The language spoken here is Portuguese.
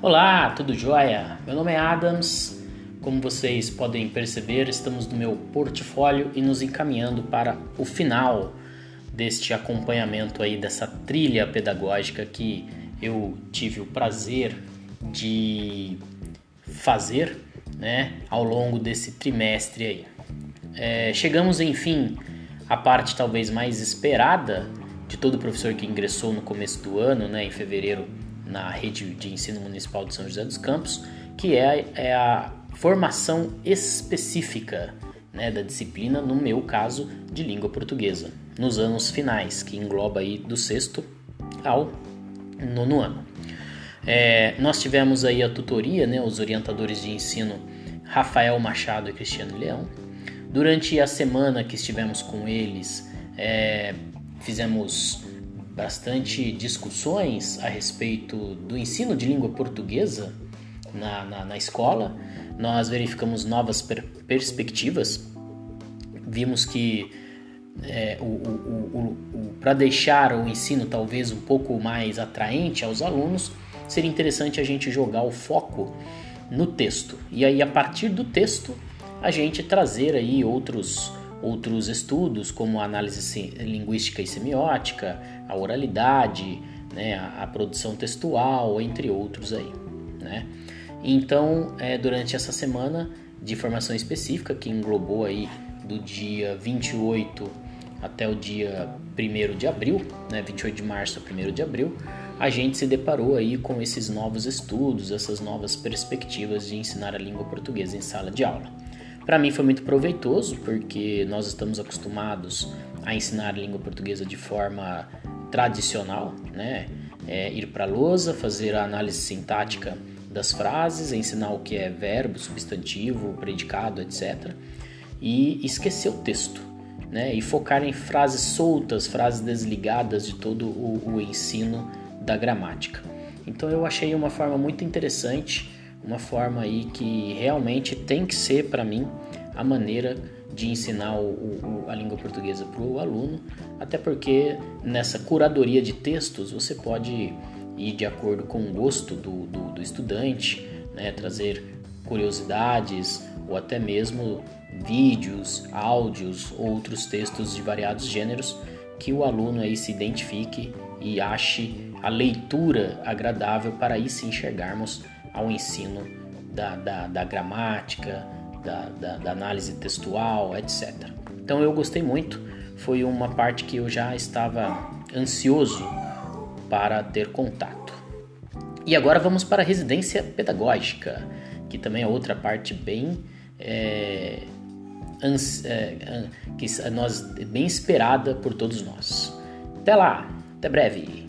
Olá, tudo jóia? Meu nome é Adams. Como vocês podem perceber, estamos no meu portfólio e nos encaminhando para o final deste acompanhamento aí dessa trilha pedagógica que eu tive o prazer de fazer, né, ao longo desse trimestre aí. É, chegamos, enfim, à parte talvez mais esperada de todo professor que ingressou no começo do ano, né, em fevereiro na rede de ensino municipal de São José dos Campos, que é, é a formação específica né, da disciplina, no meu caso, de língua portuguesa, nos anos finais, que engloba aí do sexto ao nono ano. É, nós tivemos aí a tutoria, né, os orientadores de ensino Rafael Machado e Cristiano Leão. Durante a semana que estivemos com eles, é, fizemos bastante discussões a respeito do ensino de língua portuguesa na, na, na escola. Nós verificamos novas per perspectivas, vimos que é, o, o, o, para deixar o ensino talvez um pouco mais atraente aos alunos, seria interessante a gente jogar o foco no texto. E aí, a partir do texto, a gente trazer aí outros outros estudos, como a análise linguística e semiótica, a oralidade, né, a, produção textual, entre outros aí. Né? Então, é, durante essa semana de formação específica, que englobou aí do dia 28 até o dia 1 de abril, né, 28 de março a 1 de abril, a gente se deparou aí com esses novos estudos, essas novas perspectivas de ensinar a língua portuguesa em sala de aula. Para mim foi muito proveitoso, porque nós estamos acostumados a ensinar a língua portuguesa de forma tradicional, né? É ir para a lousa, fazer a análise sintática das frases, ensinar o que é verbo, substantivo, predicado, etc. E esquecer o texto, né? E focar em frases soltas, frases desligadas de todo o, o ensino da gramática. Então eu achei uma forma muito interessante uma forma aí que realmente tem que ser para mim a maneira de ensinar o, o, a língua portuguesa para o aluno, até porque nessa curadoria de textos você pode ir de acordo com o gosto do, do, do estudante, né, trazer curiosidades ou até mesmo vídeos, áudios, outros textos de variados gêneros que o aluno aí se identifique e ache a leitura agradável para aí se enxergarmos ao ensino da, da, da gramática, da, da, da análise textual, etc. Então eu gostei muito, foi uma parte que eu já estava ansioso para ter contato. E agora vamos para a residência pedagógica, que também é outra parte bem é, é, que nós bem esperada por todos nós. Até lá, até breve.